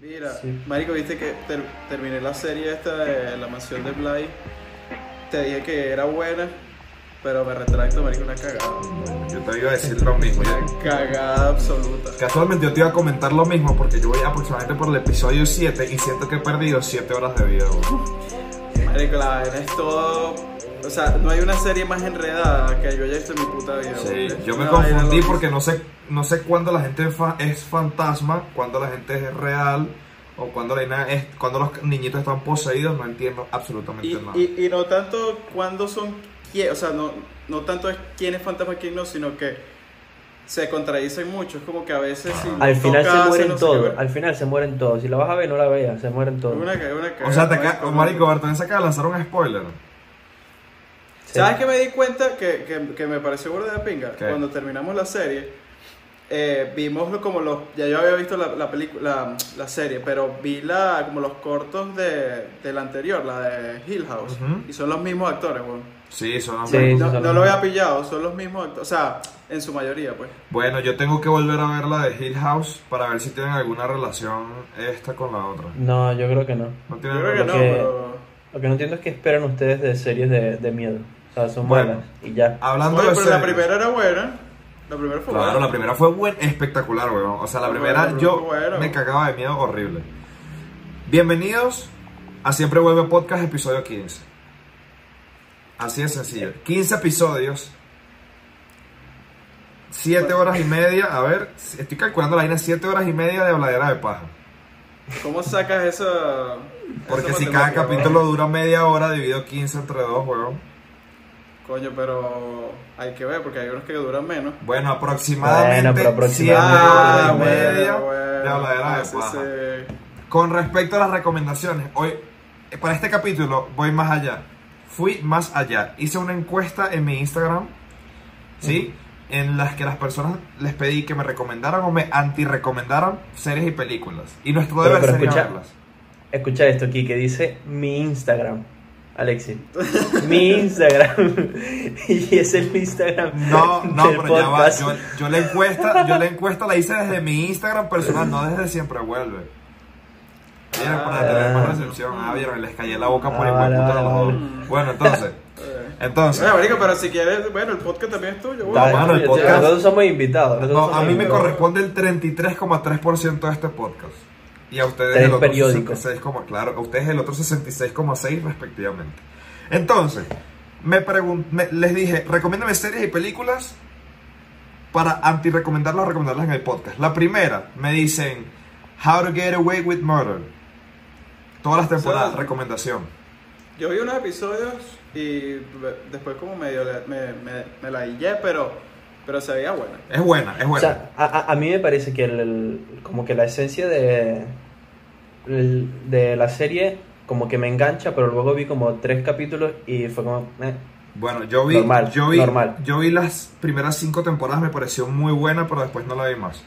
Mira, Sí. Marico, viste que ter- terminé la serie esta de La Mansión de Bly. Te dije que era buena, pero me retracto, Marico, una cagada. Yo te iba a decir lo mismo. ya. Una cagada absoluta. Casualmente yo te iba a comentar lo mismo porque yo voy aproximadamente por el episodio 7 y siento que he perdido 7 horas de vida. güey. Marico, la vaina es todo. O sea, no hay una serie más enredada que yo haya visto en mi puta vida. Sí, yo me confundí porque no sé, no sé cuándo la gente fa- es fantasma, cuándo la gente es real o cuándo, la es, cuándo los niñitos están poseídos, no entiendo absolutamente Y, nada. y, y no tanto cuándo son. O sea, no, no tanto es quién es fantasma y quién no, sino que se contradicen mucho. Es como que a veces. Si Al final toca, se mueren no todos, al final se mueren todos. Si la vas a ver, no la veas, se mueren todos. Una una o sea, te ca- marico, Marico, Bertón se acaba de lanzar un spoiler. Sí. ¿Sabes qué me di cuenta que, que, que me pareció burda de pinga? ¿Qué? Cuando terminamos la serie, eh, vimos como los. Ya yo había visto la, la película, la, la serie, pero vi la, como los cortos de, de la anterior, la de Hill House. Y son los mismos actores, weón. Sí, son Sí. No, son no los lo había mismos. pillado, son los mismos actores. O sea, en su mayoría, pues. Bueno, yo tengo que volver a ver la de Hill House para ver si tienen alguna relación esta con la otra. No, yo creo que no. No Yo tienen creo que no, pero. Lo que no entiendo es que esperan ustedes de series de, de miedo. O sea, son Bueno. buenas y ya. Hablando Oye, de pero la primera era buena. La primera fue Claro, buena. la primera fue buen, espectacular, weón. O sea, la primera bueno, yo bueno. me cagaba de miedo horrible. Bienvenidos a Siempre Vuelve Podcast, episodio 15. Así de sencillo. 15 episodios. 7 horas y media. A ver, estoy calculando la vaina. 7 horas y media de habladera de paja. ¿Cómo sacas esa.? Porque esa si cada capítulo dura media hora, dividido 15 entre 2, weón. Coño, pero hay que ver porque hay unos que duran menos. Bueno, aproximadamente Bueno, pero 7 aproximadamente. Ah, media bueno, de habladera de sí, paja. sí. Con respecto a las recomendaciones, hoy para este capítulo voy más allá. Fui más allá. Hice una encuesta en mi Instagram, ¿sí? En las que las personas les pedí que me recomendaran o me anti-recomendaran series y películas. Y nuestro Pero- deber pero sería escucha- verlas. Escucha esto aquí que dice mi Instagram. Alexis. mi Instagram. y es el Instagram. No, no, del pero ya va. Yo, yo la encuesta, yo la encuesta la hice desde mi Instagram personal, no desde siempre vuelve. Vieron, para tener más recepción. Ah, vieron, les callé la boca por Ah, igual vale, puta vale, los dos. Bueno, entonces, entonces. Oye, marico, pero si quieres, bueno, el podcast también es tuyo. Dale, bueno. mano, el podcast- Nosotros somos invitados. nosotros No, somos a mí me corresponde el 33,3% de este podcast. Y a ustedes Tres el otro periódicos. 66, como- claro, a ustedes el otro 66,6 respectivamente. Entonces, me pregun- me- les dije, recomiéndame series y películas para anti-recomendarlas o recomendarlas en el podcast. La primera, me dicen How to Get Away with Murder. Todas las temporadas, recomendación. Yo vi unos episodios y después como medio le- me, me, me la guillé, pero, pero se veía buena. Es buena, es O buena. sea, a, a- a mí me parece que el, el- como que la esencia de, el- de la serie como que me engancha, pero luego vi como tres capítulos y fue como... eh. Bueno, yo vi, Normal, yo vi, normal. yo vi las primeras cinco temporadas, me pareció muy buena, pero después no la vi más.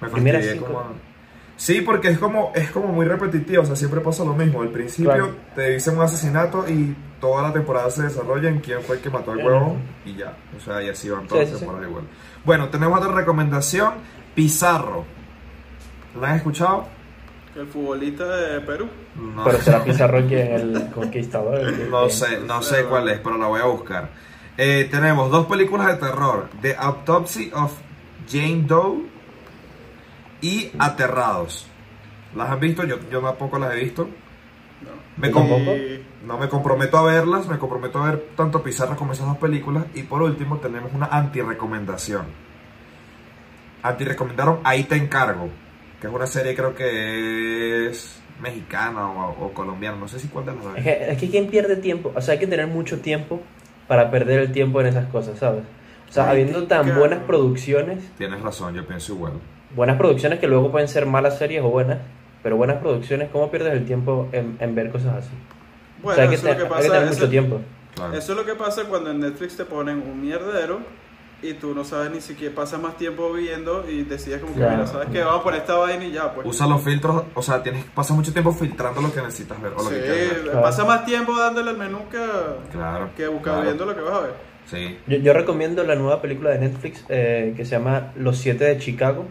Me fastidié cinco. como- Sí, porque es como, es como muy repetitivo, o sea, siempre pasa lo mismo. Al principio Claro. te dicen un asesinato y toda la temporada se desarrolla en quién fue el que mató al huevo y ya. O sea, y así van todas Sí, las sí, sí. temporadas igual. Bueno, tenemos otra recomendación, Pizarro. ¿La han escuchado? El futbolista de Perú. No. Pero será Pizarro que el conquistador. el que- No sé, no sé cuál es, pero la voy a buscar. Eh, tenemos dos películas de terror: The Autopsy of Jane Doe y Aterrados. ¿Las han visto? Yo, yo tampoco las he visto. No. Me. Y- no me comprometo a verlas, me comprometo a ver tanto Pizarro como esas dos películas. Y por último, tenemos una anti-recomendación. Anti-recomendaron Ahí te encargo, que es una serie, creo que es mexicana o, o colombiana, no sé si cuál de las dos. Es que, es que ¿quién pierde tiempo? O sea, hay que tener mucho tiempo para perder el tiempo en esas cosas, ¿sabes? O sea, Ay, habiendo tan buenas producciones, Tienes razón, yo pienso igual. buenas producciones que luego pueden ser malas series o buenas, pero buenas producciones, ¿cómo pierdes el tiempo en, en ver cosas así? o Bueno, sea, hay que, eso es te- lo que hay que pasa. tener mucho eso- tiempo. Claro. Eso es lo que pasa cuando en Netflix te ponen un mierdero y tú no sabes ni siquiera, pasas más tiempo viendo y decides como que, Claro. mira, ¿sabes qué? Vamos a poner esta vaina y ya, pues. Usa los filtros, o sea, tienes pasas mucho tiempo filtrando lo que necesitas ver o lo Sí, que quieres ver. Claro. pasa más tiempo dándole al menú que, Claro. que buscar claro. viendo lo que vas a ver. Sí. Yo, yo recomiendo la nueva película de Netflix eh, que se llama Los Siete de Chicago.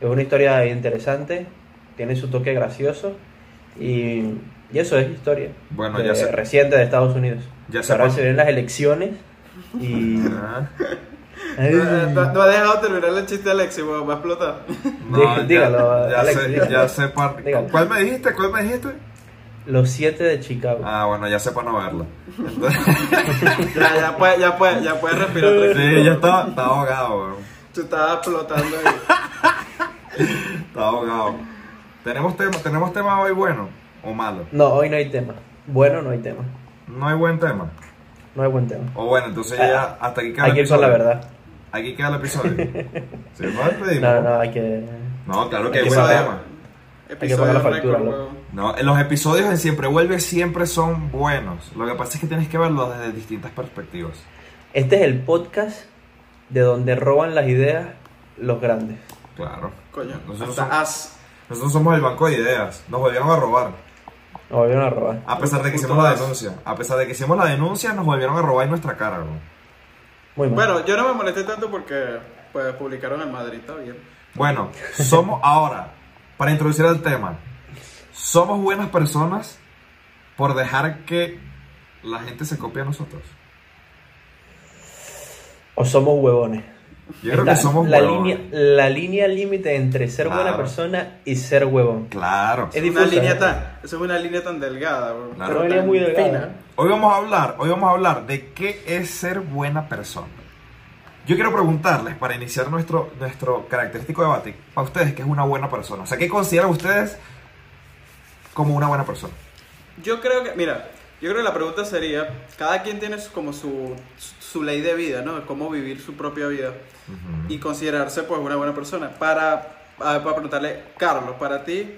Es una historia interesante tiene su toque gracioso y, y eso es historia. Bueno, de- ya sé. Reciente de Estados Unidos. Ya sé Ahora se vienen las elecciones y... Ah, No, no- no ha dejado terminar el chiste de Alexi, weón, va a explotar. No, Dí- ya- dígalo, ya, Alex, sé, dígalo. ya sé par- Dígalo. ¿Cuál me dijiste? ¿Cuál me dijiste? Los siete de Chicago. Ah, bueno, ya sé para no. Entonces- Ya, ya puede, ya puede, ya puede respirar tranquilo. sí, ya estaba, estaba ahogado, weón. Tú estabas explotando ahí. Estaba ahogado. ¿Tenemos tema, ¿Tenemos tema hoy bueno o malo? No, hoy no hay tema. Bueno, no hay tema. No hay buen tema. No hay buen tema. O bueno, entonces ya hasta aquí queda Hay el que ir con la episodio. verdad. Aquí queda el episodio. ¿Sí, no? No, no, hay que... No, claro que Hay hay buen tema. Episodio la factura. No, los episodios en Siempre Vuelve siempre son buenos. Lo que pasa es que tienes que verlos desde distintas perspectivas. Este es el podcast de donde roban las ideas los grandes. Claro. Coño, Nosotros, hasta somos, as. Nosotros somos el banco de ideas. Nos volvieron a robar. Nos volvieron a robar. A pesar de que hicimos la denuncia. A pesar de que hicimos la denuncia, nos volvieron a robar en nuestra cara, bro. Muy mal. Bueno, yo no me molesté tanto porque pues publicaron en Madrid, está bien. Bueno, somos ahora, para introducir el tema, somos buenas personas por dejar que la gente se copie a nosotros. O somos huevones. Yo creo que somos la línea, la línea límite entre ser buena persona y ser huevón. Claro. Es Una línea tan, eso es una línea tan delgada, weón. Claro. Pero tan muy delgada. fina. Hoy vamos a hablar, hoy vamos a hablar de qué es ser buena persona. Yo quiero preguntarles, para iniciar nuestro, nuestro característico debate, para ustedes, ¿qué es una buena persona? O sea, ¿qué consideran ustedes como una buena persona? Yo creo que, mira, yo creo que la pregunta sería, cada quien tiene como su, su ley de vida, ¿no? Cómo vivir su propia vida y considerarse pues una buena persona. Para, a ver, para preguntarle, Carlos, para ti,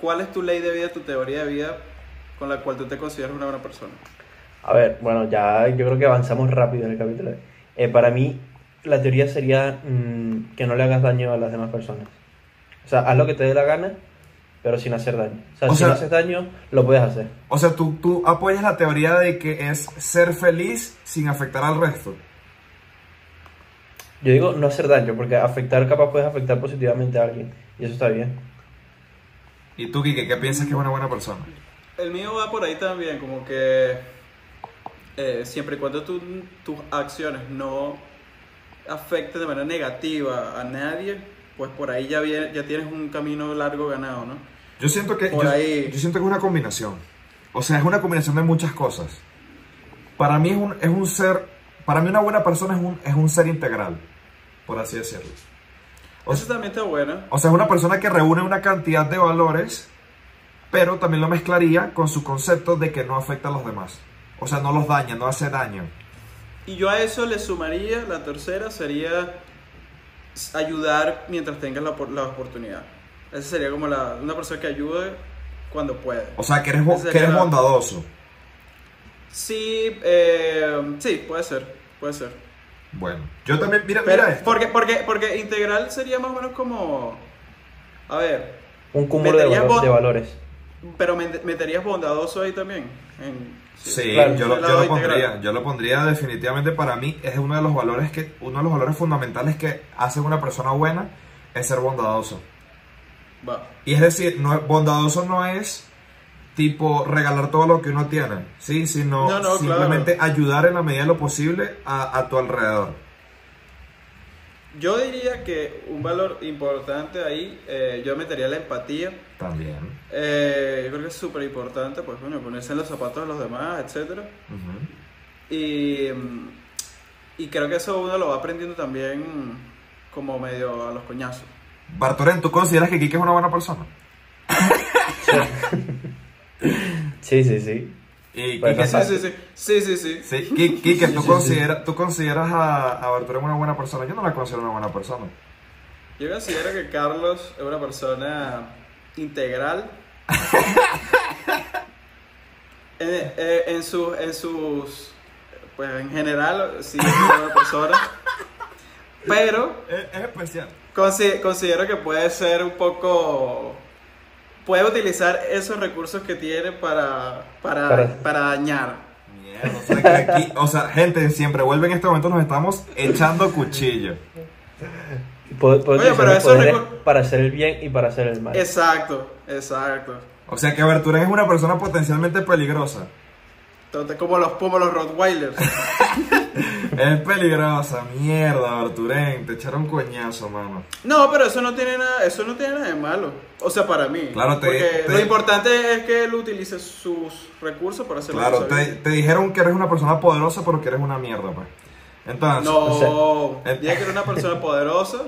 ¿cuál es tu ley de vida, tu teoría de vida con la cual tú te consideras una buena persona? A ver, bueno, ya yo creo que avanzamos rápido en el capítulo. Eh, para mí, la teoría sería mm, que no le hagas daño a las demás personas. O sea, haz lo que te dé la gana, pero sin hacer daño. O sea, O si sea- no haces daño, lo puedes hacer. O sea, tú, tú apoyas la teoría de que es ser feliz sin afectar al resto. Yo digo no hacer daño, porque afectar capaz puedes afectar positivamente a alguien. Y eso está bien. ¿Y tú, Kike, qué piensas que es una buena persona? El mío va por ahí también, como que eh, siempre y cuando tú- tus acciones no afecten de manera negativa a nadie, pues por ahí ya, viene, ya tienes un camino largo ganado, ¿no? Yo siento que yo, ahí. yo siento que es una combinación. O sea, es una combinación de muchas cosas. Para mí es un, es un ser, para mí una buena persona es un, es un ser integral, por así decirlo. O, Eso también está bueno. o sea, es una persona que reúne una cantidad de valores, pero también lo mezclaría con su concepto de que no afecta a los demás. O sea, no los daña, no hace daño. Y yo a eso le sumaría, la tercera sería ayudar mientras tengas la, la oportunidad. Esa sería como la, una persona que ayude cuando puede. O sea, que eres, que eres bondadoso. Sí, eh, sí, puede ser, puede ser. Bueno, yo también, mira, Pero, mira esto. porque, porque, porque integral sería más o menos como, a ver, Un cúmulo de, valores. pero me- meterías bondadoso ahí también. En, Sí, Claro. yo, lo, yo lo pondría, yo lo pondría definitivamente para mí es uno de los valores que uno de los valores fundamentales que hace una persona buena es ser bondadoso. Va. Y es decir, no es- bondadoso no es tipo regalar todo lo que uno tiene, sí, sino No, no, simplemente ayudar en la medida de lo posible a, a tu alrededor. Yo diría que un valor importante ahí, eh, yo metería la empatía. También. Eh, yo creo que es súper importante, pues bueno, ponerse en los zapatos de los demás, etcétera. Ujú. Y, y creo que eso uno lo va aprendiendo también como medio a los coñazos. Bartoren, ¿tú consideras que Kike es una buena persona? Sí, sí, sí. Y Quique- Sí, sí, sí, sí, sí, sí. Sí, Ki- Kike, ¿tú, consideras, ¿tú consideras a, a Bartoren una buena persona? Yo no la considero una buena persona. Yo considero que Carlos es una persona integral. en, eh, en, sus- en sus. Pues en general, sí es una buena persona. Pero Es, es especial. Consi- considero que puede ser un poco. Puede utilizar esos recursos que tiene para, para, Para- para dañar. Mierda, o sea, que aquí, o sea, gente, siempre vuelve en este momento nos estamos echando cuchillo. Puedo, puedo Oye, pero eso para hacer el bien y para hacer el mal. Exacto, exacto. O sea que Berturén es una persona potencialmente peligrosa. Entonces, como los, como los Rottweilers. Es peligrosa, mierda, Berturén. Te echaron coñazo, mano. No, pero eso no tiene nada, eso no tiene nada de malo. O sea, para mí. Claro, te- Porque te- lo importante es que él utilice sus recursos para hacer Claro, te, dijeron que eres una persona poderosa, pero que eres una mierda, pues. Entonces, No, o sea, dije que era una persona poderosa,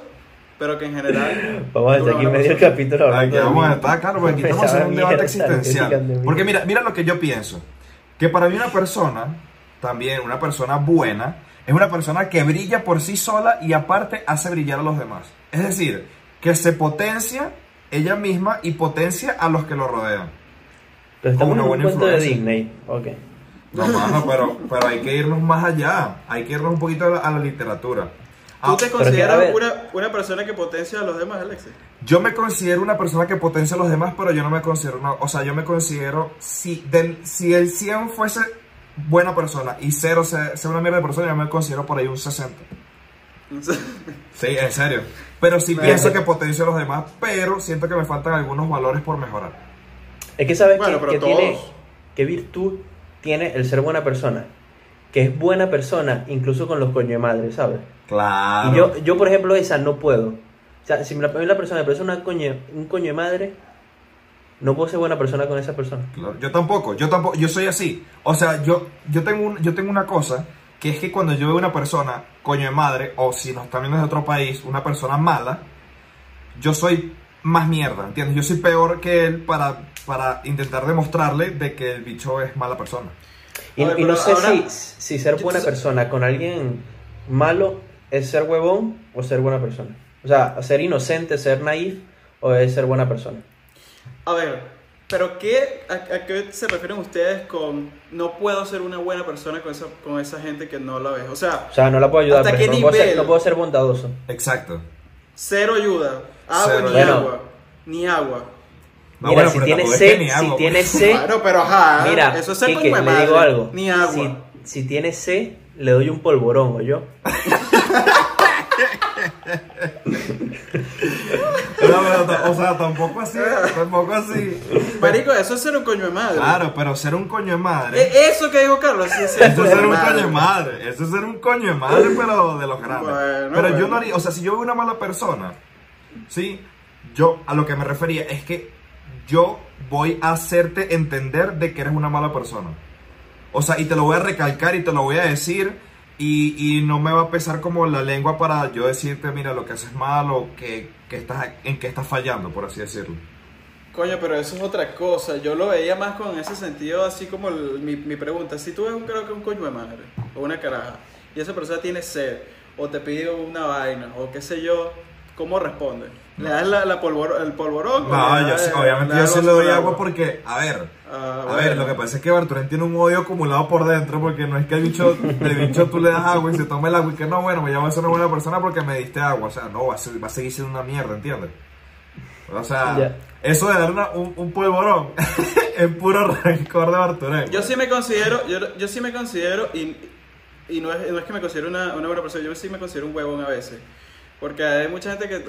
pero que en general. Vamos a estar aquí medio el capítulo Aquí hablando de vamos a estar, claro, porque aquí estamos haciendo un debate existencial. Porque mira, mira lo que yo pienso. Que para mí una persona, también una persona buena, es una persona que brilla por sí sola y aparte hace brillar a los demás. Es decir, que se potencia ella misma y potencia a los que lo rodean. Pero estamos Una en un buena cuento de influencia. Disney. Ok. No, mano, pero, pero hay que irnos más allá. Hay que irnos un poquito a la, a la literatura. ¿Tú Ah, te que, a consideras ver- una, una persona que potencia a los demás, Alexis? Yo me considero una persona que potencia a los demás, pero yo no me considero una... O sea, yo me considero... Si, del, si el 100 fuese buena persona y 0 sea, sea una mierda de persona, yo me considero por ahí un 60. Sí, en serio. Pero sí pienso que potencio a los demás, pero siento que me faltan algunos valores por mejorar. Es que sabes Bueno, que, tiene, qué virtud tiene el ser buena persona. Que es buena persona incluso con los coño de madre, ¿sabes? Claro. Y yo, yo, por ejemplo, esa no puedo. O sea, si me la, la persona me parece una coño, un coño de madre, no puedo ser buena persona con esa persona. Claro, Yo tampoco, yo tampoco, yo soy así. O sea, yo, yo, tengo un- yo tengo una cosa que es que cuando yo veo una persona, coño de madre, o si nos están viendo de otro país, una persona mala, yo soy más mierda, ¿entiendes? Yo soy peor que él para, para intentar demostrarle de que el bicho es mala persona. Y, A ver, y no sé ahora- si, si ser buena persona con alguien malo es ser huevón o ser buena persona. O sea, ser inocente, ser naif o es ser buena persona. A ver, pero qué, a, a qué se refieren ustedes con no puedo ser una buena persona con esa, con esa gente que no la ves? O sea, O sea, no la puedo ayudar, ¿Hasta por qué ejemplo, no, puedo ser, nivel? no puedo ser bondadoso. Exacto. cero ayuda. Agua Cero ni agua. Ni agua. No, Mira, bueno, si pero tiene tampoco es que sed, si agua, tiene pues. sed, Claro, pero ajá. mira, eso es ser Quique, le digo algo. Ni agua. Si, si tiene sed, le doy un polvorón, ¿o yo? No, pero o sea, tampoco así, tampoco así. Marico, eso es ser un coño de madre. Claro, pero ser un coño de madre. E- Eso que dijo Carlos, sí ser Eso es ser un madre. coño de madre. Eso es ser un coño de madre, pero de los grandes. Bueno, pero yo no haría, o sea, si yo veo una mala persona, sí, yo a lo que me refería es que yo voy a hacerte entender de que eres una mala persona. O sea, y te lo voy a recalcar y te lo voy a decir. Y, y no me va a pesar como la lengua para yo decirte, mira, lo que haces mal o que, que estás, en que estás fallando, por así decirlo. Coño, pero eso es otra cosa. Yo lo veía más con ese sentido, así como el- mi, mi pregunta. Si tú ves un, creo que un coño de madre o una caraja y esa persona tiene sed o te pide una vaina o qué sé yo, ¿cómo responde? ¿Le das la, la polvor- el polvorón? No, yo obviamente yo sí le doy agua porque, a ver, Ah, a bueno. ver, lo que pasa es que Barturén tiene un odio acumulado por dentro porque no es que el bicho, el bicho tú le das agua y se toma el agua y que no, bueno, me llamo a ser una buena persona porque me diste agua, o sea, no, va a, ser- va a seguir siendo una mierda, ¿entiendes? O sea, eso de dar una- un, un polvorón es puro rencor de Barturén. Yo sí me considero, yo, yo sí me considero, y, y no, es, no es que me considero una, una buena persona, yo sí me considero un huevón a veces. Porque hay mucha gente que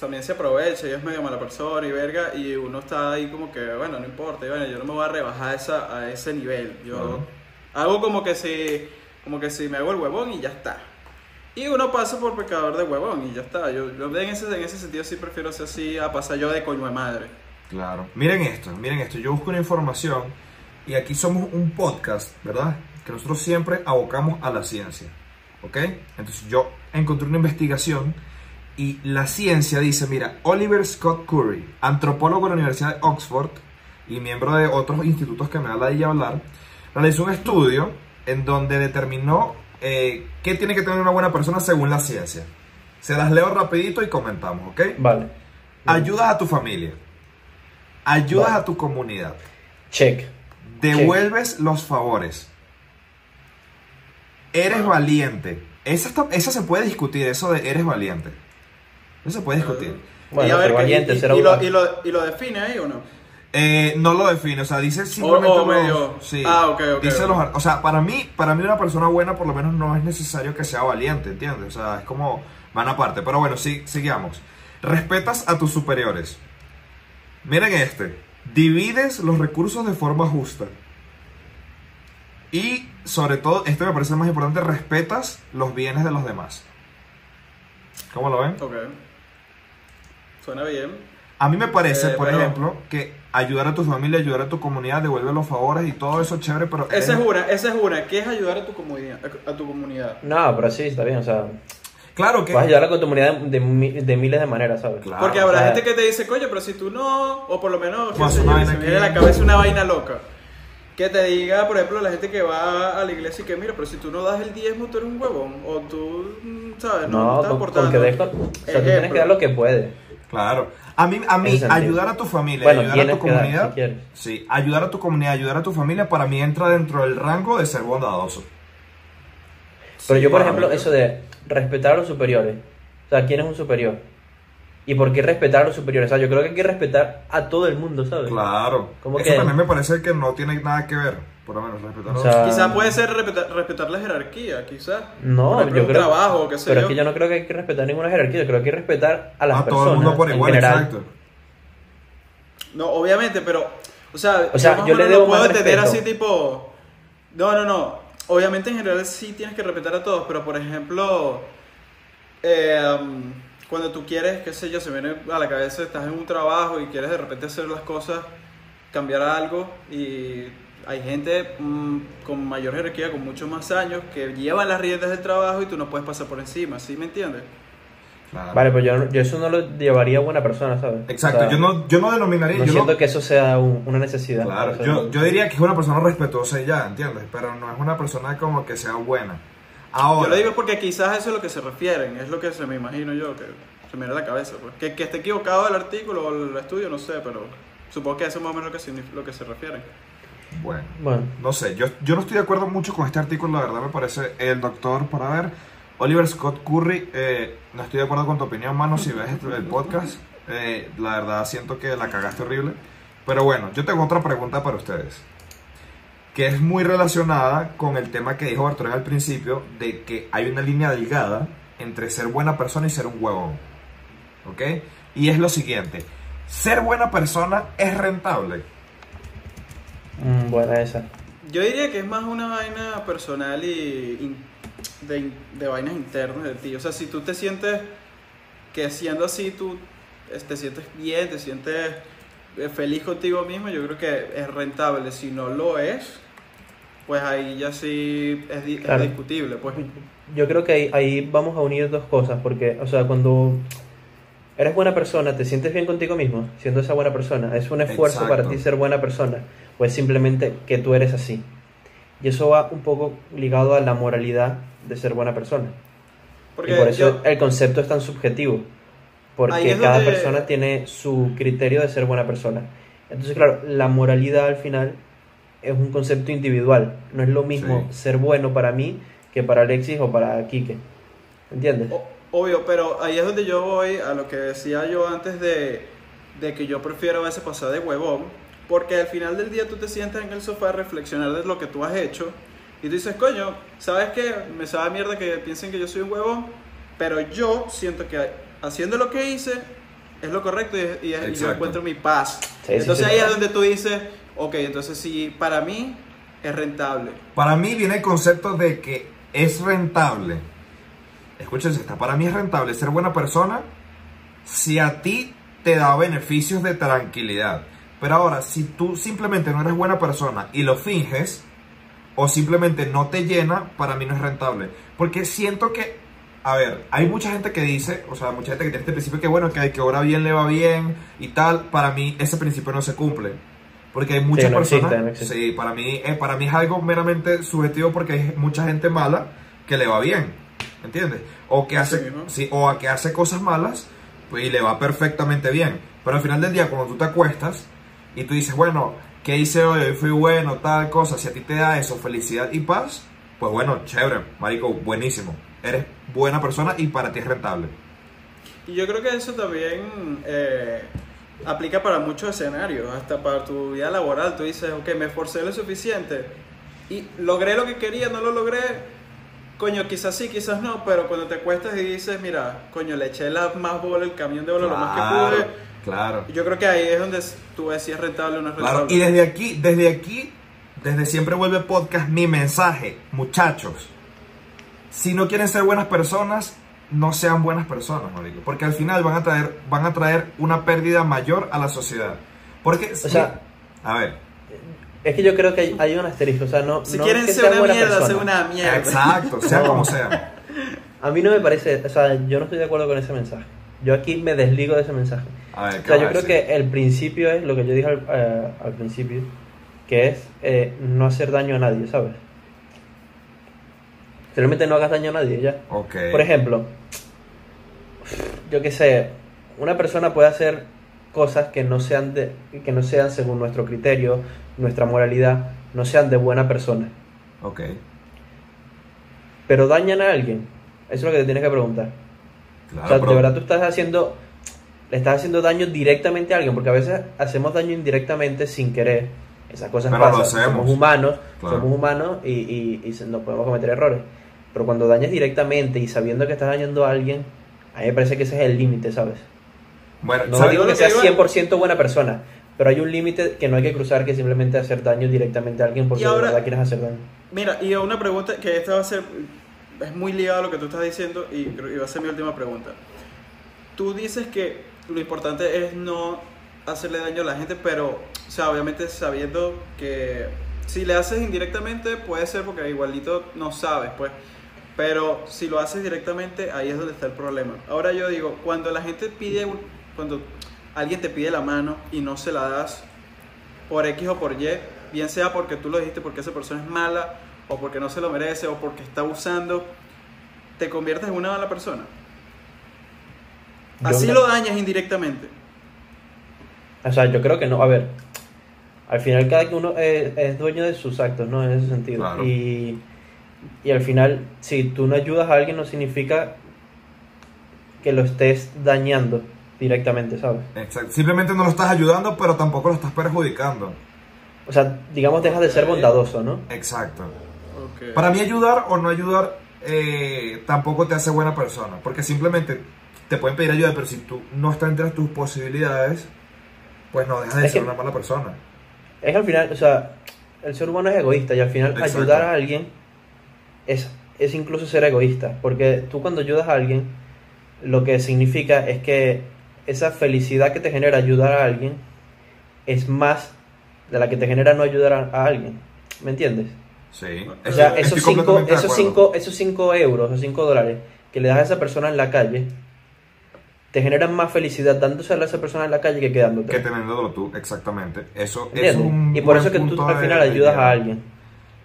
también se aprovecha y es medio mala persona y verga, y uno está ahí como que, bueno, no importa, y bueno, yo no me voy a rebajar a, esa, a ese nivel. Yo Claro. hago como que si, como que si me hago el huevón y ya está. Y uno pasa por pecador de huevón y ya está. Yo, yo en, ese, en ese sentido sí prefiero ser así a pasar yo de coño de madre. Claro. Miren esto, miren esto. Yo busco una información y aquí somos un podcast, ¿verdad? Que nosotros siempre abocamos a la ciencia. ¿Ok? Entonces yo encontré una investigación y la ciencia dice, mira, Oliver Scott Curry, antropólogo de la Universidad de Oxford y miembro de otros institutos que me da la de hablar, realizó un estudio en donde determinó eh, qué tiene que tener una buena persona según la ciencia. Se las leo rapidito y comentamos, ¿ok? Vale. Ayudas a tu familia. Ayudas Vale. a tu comunidad. Check. Devuelves los favores. Eres valiente. Esa, está- esa se puede discutir, eso de eres valiente. Eso se puede discutir. Bueno, y a ver, valiente, y, ser y lo, y, lo, y lo define ahí o no? Eh, no lo define, o sea, dice simplemente o los- medio- sí, Ah, ok, ok, dice los o sea, para mí, para mí una persona buena por lo menos no es necesario que sea valiente, ¿entiendes? O sea, es como van aparte. Pero bueno, sí, sigamos. Respetas a tus superiores. Miren este. Divides los recursos de forma justa. Y sobre todo, esto me parece más importante, respetas los bienes de los demás. ¿Cómo lo ven? Ok. Suena bien. A mí me parece, Eh, por pero- ejemplo, que ayudar a tu familia, ayudar a tu comunidad, devuelve los favores y todo eso chévere, pero... Esa es una, esa es una. ¿Qué es ayudar a tu comunidad? A tu comunidad? No, pero sí, está bien, o sea, Claro que... puedes ayudar a la comunidad de, de de miles de maneras, ¿sabes? Claro. Porque habrá o sea- gente que te dice, coño, pero si tú no, o por lo menos, qué Pues vaina se me que- viene a la cabeza una vaina loca. Que te diga, por ejemplo, la gente que va a la iglesia y que, mira, pero si tú no das el diezmo, tú eres un huevón. O tú, mm, ¿sabes? No, No, estás con, aportando. con que des con- o sea, tú tienes que dar lo que puedes. Claro. A mí, a mí ayudar a tu familia, Bueno, ayudar a tu dar, comunidad... si sí, ayudar a tu comunidad, ayudar a tu familia, para mí entra dentro del rango de ser bondadoso. Pero yo, por ejemplo, mí. eso de respetar a los superiores. O sea, ¿quién es un superior? ¿Y por qué respetar a los superiores? O sea, yo creo que hay que respetar a todo el mundo, ¿sabes? Claro. ¿Cómo Eso que? también me parece que no tiene nada que ver, por lo menos respetar a O los- sea, Quizás puede ser respetar, respetar la jerarquía, quizás. No, por ejemplo, yo un creo. trabajo, qué sé pero yo. es que yo no creo que hay que respetar ninguna jerarquía. Yo creo que hay que respetar a las a personas. todo el mundo por en igual, general. exacto. No, obviamente, pero, o sea, O sea, yo le debo lo puedo entender así tipo, no, no, no, obviamente en general sí tienes que respetar a todos, pero por ejemplo, eh, um, cuando tú quieres, qué sé yo, se viene a la cabeza, estás en un trabajo y quieres de repente hacer las cosas, cambiar algo y hay gente mm, con mayor jerarquía, con muchos más años, que llevan las riendas del trabajo y tú no puedes pasar por encima, ¿sí me entiendes? Claro. Vale, pues yo, yo eso no lo llevaría a buena persona, ¿sabes? Exacto, O sea, yo, no, yo no denominaría... No yo siento no- que eso sea un- una necesidad. Claro, O sea, yo, yo diría que es una persona respetuosa y ya, ¿entiendes? Pero no es una persona como que sea buena. Ahora, Yo lo digo porque quizás eso es lo que se refieren, es lo que se me imagino yo, que se me la cabeza. Pues. Que, que esté equivocado el artículo o el estudio, no sé, pero supongo que eso es más o menos lo que, lo que se refieren. Bueno, Bueno, no sé, yo, yo no estoy de acuerdo mucho con este artículo, la verdad me parece el doctor, para ver, Oliver Scott Curry, eh, no estoy de acuerdo con tu opinión, mano, si ves el podcast, eh, la verdad siento que la cagaste horrible. Pero bueno, yo tengo otra pregunta para ustedes, que es muy relacionada con el tema que dijo Bartolomé al principio, de que hay una línea delgada entre ser buena persona y ser un huevón. ¿Ok? Y es lo siguiente, ser buena persona es rentable. Mm, buena esa. Yo diría que es más una vaina personal y in- de, in- de vainas internas de ti. O sea, si tú te sientes que siendo así tú te sientes bien, te sientes eh, feliz contigo mismo, yo creo que es rentable. Si no lo es, pues ahí ya sí es, di- es Claro. discutible. Pues. Yo creo que ahí, ahí vamos a unir dos cosas, porque, o sea, cuando eres buena persona, te sientes bien contigo mismo, siendo esa buena persona, es un esfuerzo Exacto. para ti ser buena persona, o es simplemente que tú eres así. Y eso va un poco ligado a la moralidad de ser buena persona. Porque y por eso yo- el concepto es tan subjetivo, porque cada donde- persona tiene su criterio de ser buena persona. Entonces, claro, la moralidad al final es un concepto individual, no es lo mismo Sí. ser bueno para mí que para Alexis o para Quique. ¿Entiendes? O- Obvio, pero ahí es donde yo voy a lo que decía yo antes de, de que yo prefiero a veces pasar de huevón, porque al final del día tú te sientas en el sofá a reflexionar de lo que tú has hecho y tú dices, coño, ¿sabes qué? Me sabe mierda que piensen que yo soy un huevón, pero yo siento que haciendo lo que hice es lo correcto y, y- y yo encuentro mi paz. Sí, entonces sí, ahí es donde tú dices, ok, entonces si para mí es rentable. Para mí viene el concepto de que es rentable. Escúchense, esta, para mí es rentable ser buena persona si a ti te da beneficios de tranquilidad. Pero ahora, si tú simplemente no eres buena persona y lo finges, o simplemente no te llena, para mí no es rentable. Porque siento que, a ver, hay mucha gente que dice, o sea, mucha gente que tiene este principio que bueno, que al que obra bien le va bien y tal. Para mí ese principio no se cumple. Porque hay muchas no personas... existe, no existe. Sí, para mí, eh, para mí es algo meramente subjetivo porque hay mucha gente mala que le va bien. ¿Entiendes? O que hace, sí, o a que hace cosas malas pues, y le va perfectamente bien. Pero al final del día, cuando tú te acuestas y tú dices, bueno, ¿qué hice hoy? Hoy fui bueno, tal cosa. Si a ti te da eso, felicidad y paz, pues bueno, chévere, marico, buenísimo. Eres buena persona y para ti es rentable. Y yo creo que eso también eh, aplica para muchos escenarios, hasta para tu vida laboral. Tú dices, ok, me esforcé lo suficiente y logré lo que quería, no lo logré. coño, quizás sí, quizás no, pero cuando te acuestas y dices, mira, coño, le eché la más bola, el camión de bola lo más que Claro, pude. Claro. Yo creo que ahí es donde tú ves si es rentable o no es rentable. Claro, y desde aquí, desde aquí, desde siempre vuelve podcast, mi mensaje, muchachos, si no quieren ser buenas personas, no sean buenas personas, marico, porque al final van a traer, van a traer una pérdida mayor a la sociedad. Porque, sea- a ver, Es que yo creo que hay, hay un asterisco, o sea, no. si no quieren que ser una mierda, ser una mierda. exacto, sea No. como sea. A mí no me parece, o sea, yo no estoy de acuerdo con ese mensaje. Yo aquí me desligo de ese mensaje. A ver, O ¿qué sea, yo creo que el principio es lo que yo dije al, eh, al principio, que es eh, no hacer daño a nadie, ¿sabes? Simplemente no hagas daño a nadie, ya. Ok. Por ejemplo, yo qué sé, una persona puede hacer cosas que no sean de, que no sean según nuestro criterio, nuestra moralidad, no sean de buena persona, Ok. pero dañan a alguien. Eso es lo que te tienes que preguntar. Claro, o sea, pero- de verdad tú estás haciendo le estás haciendo daño directamente a alguien, porque a veces hacemos daño indirectamente sin querer. Esas cosas Pero lo pasan. hacemos. Somos humanos, Claro. somos humanos y, y, y podemos cometer errores. Pero cuando dañas directamente y sabiendo que estás dañando a alguien, a mí me parece que ese es el límite, ¿sabes? Bueno, No ¿sabes? digo que que seas digo? 100% buena persona, pero hay un límite que no hay que cruzar, que simplemente hacer daño directamente a alguien porque ahora- de verdad quieres hacer daño. Mira, y una pregunta que esta va a ser, es muy ligada a lo que tú estás diciendo y, y va a ser mi última pregunta. Tú dices que lo importante es no hacerle daño a la gente, pero, o sea, obviamente sabiendo que si le haces indirectamente puede ser porque igualito no sabes, pues. Pero si lo haces directamente, ahí es donde está el problema. Ahora yo digo, cuando la gente pide, cuando alguien te pide la mano y no se la das por X o por Y, bien sea porque tú lo dijiste porque esa persona es mala, o porque no se lo merece, o porque está abusando, te conviertes en una mala persona. Así lo dañas indirectamente. O sea, yo creo que no. A ver, al final cada uno es, es dueño de sus actos, ¿no? En ese sentido. Claro. Y, y al final, si tú no ayudas a alguien, no significa que lo estés dañando directamente, ¿sabes? Exacto. Simplemente no lo estás ayudando, pero tampoco lo estás perjudicando. O sea, digamos, dejas de ser Ok. bondadoso, ¿no? Exacto. Para mí ayudar o no ayudar eh, tampoco te hace buena persona, porque simplemente te pueden pedir ayuda, pero si tú no estás entre tus posibilidades, pues no dejas de Es ser que- una mala persona. Es que al final, o sea, el ser humano es egoísta y al final Exacto. ayudar a alguien es, es incluso ser egoísta. Porque tú cuando ayudas a alguien, lo que significa es que esa felicidad que te genera ayudar a alguien es más de la que te genera no ayudar a, a alguien. ¿Me entiendes? Sí. O sea, esos 5 completamente de esos cinco, esos cinco euros o 5 dólares que le das a esa persona en la calle, te generan más felicidad dándosela a esa persona en la calle que quedándote. Que teniéndolo tú, exactamente. Eso, eso es un y por buen eso es que tú al final de ayudas a alguien.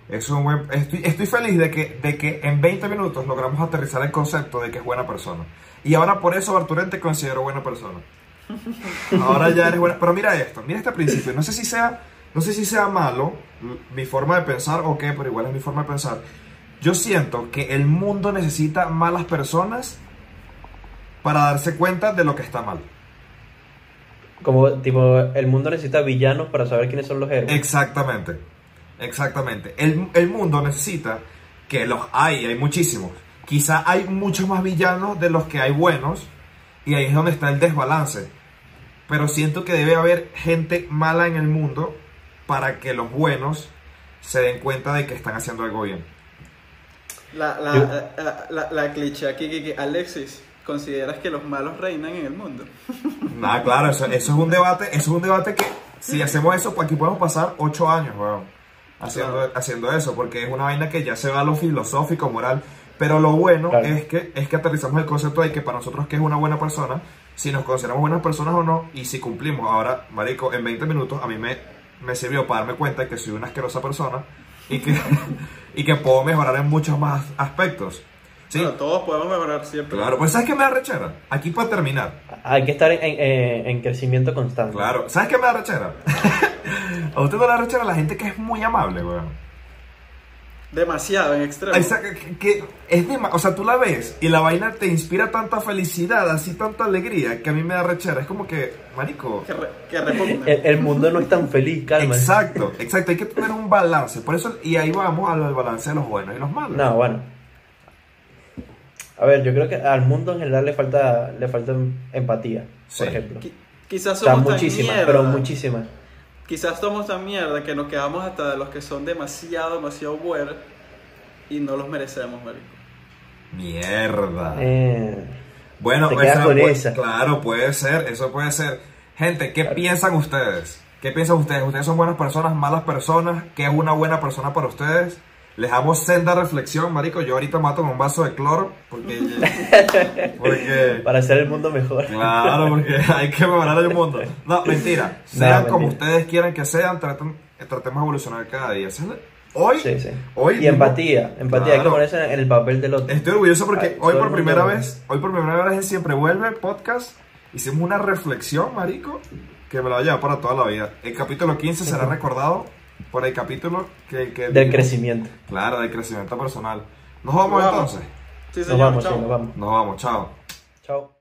Eso es un buen- estoy, estoy feliz de que, de que en 20 minutos logramos aterrizar el concepto de que es buena persona. Y ahora por eso Arturén te considero buena persona. Ahora ya eres buena. Pero mira esto, mira este principio. No sé si sea, no sé si sea malo mi forma de pensar o qué, pero igual es mi forma de pensar. Yo siento que el mundo necesita malas personas para darse cuenta de lo que está mal. Como, tipo, el mundo necesita villanos para saber quiénes son los héroes. Exactamente, exactamente. El, el mundo necesita que los hay, hay muchísimos. Quizá hay muchos más villanos de los que hay buenos y ahí es donde está el desbalance. Pero siento que debe haber gente mala en el mundo para que los buenos se den cuenta de que están haciendo algo bien. La, la, la, la, la- la cliché aquí que, que Alexis, ¿consideras que los malos reinan en el mundo? Nada, claro, eso, eso es un debate, eso es un debate que si hacemos eso, pues aquí podemos pasar ocho años, weón, haciendo, Claro. haciendo eso, porque es una vaina que ya se va a lo filosófico, moral. Pero lo bueno Claro. es que es que aterrizamos el concepto de que para nosotros que es una buena persona, si nos consideramos buenas personas o no, y si cumplimos. Ahora, marico, en 20 minutos a mí me, me sirvió para darme cuenta que soy una asquerosa persona y que, y que puedo mejorar en muchos más aspectos. Sí, Bueno, todos podemos mejorar siempre. claro, pues ¿sabes qué me da rechera? Aquí para terminar. Hay que estar en, en- en- en crecimiento constante. Claro, ¿sabes qué me da rechera? a usted no le da rechera la gente que es muy amable, weón. Demasiado, en extremo. Esa- que, que es de, o sea, tú la ves y la vaina te inspira tanta felicidad, así tanta alegría, que a mí me da rechera. Es como que, marico. Que, re- que repugna. El, el mundo no es tan feliz, calma. Exacto, exacto. Hay que tener un balance. Por eso, y ahí vamos a lo del balance de los buenos y los malos. No, bueno. A ver, yo creo que al mundo en general le falta, le falta empatía, Sí. por ejemplo. Qui- Quizás O sea, somos tan muchísimas, mierda. pero muchísimas. Quizás somos tan mierda que nos quedamos hasta de los que son demasiado, demasiado buenos y no los merecemos, marico. Mierda. Eh, Bueno, Te quedas esa con pu- esa. claro, puede ser, eso puede ser. Gente, ¿qué piensan ustedes? ¿Qué piensan ustedes? ¿Ustedes son buenas personas, malas personas? ¿Qué es una buena persona para ustedes? Les damos senda reflexión, marico. Yo ahorita mato con un vaso de cloro porque... porque para hacer el mundo mejor. claro, porque hay que mejorar el mundo. No, mentira. Sean No, como mentira. ustedes quieran que sean, traten, tratemos de evolucionar cada día. Hoy, Sí, sí. hoy y empatía, empatía, hay que Claro. ponerse en el papel del otro. Estoy orgulloso porque Ay, hoy por primera vez, hoy por primera vez en Siempre Vuelve podcast, hicimos una reflexión, marico, que me la va a llevar para toda la vida. El capítulo 15 será recordado por el capítulo que... que Del crecimiento. Claro, del crecimiento personal. Nos vamos Nos vamos. entonces. Sí, Nos vamos, sí, chao. nos vamos. Nos vamos, chao. Chao.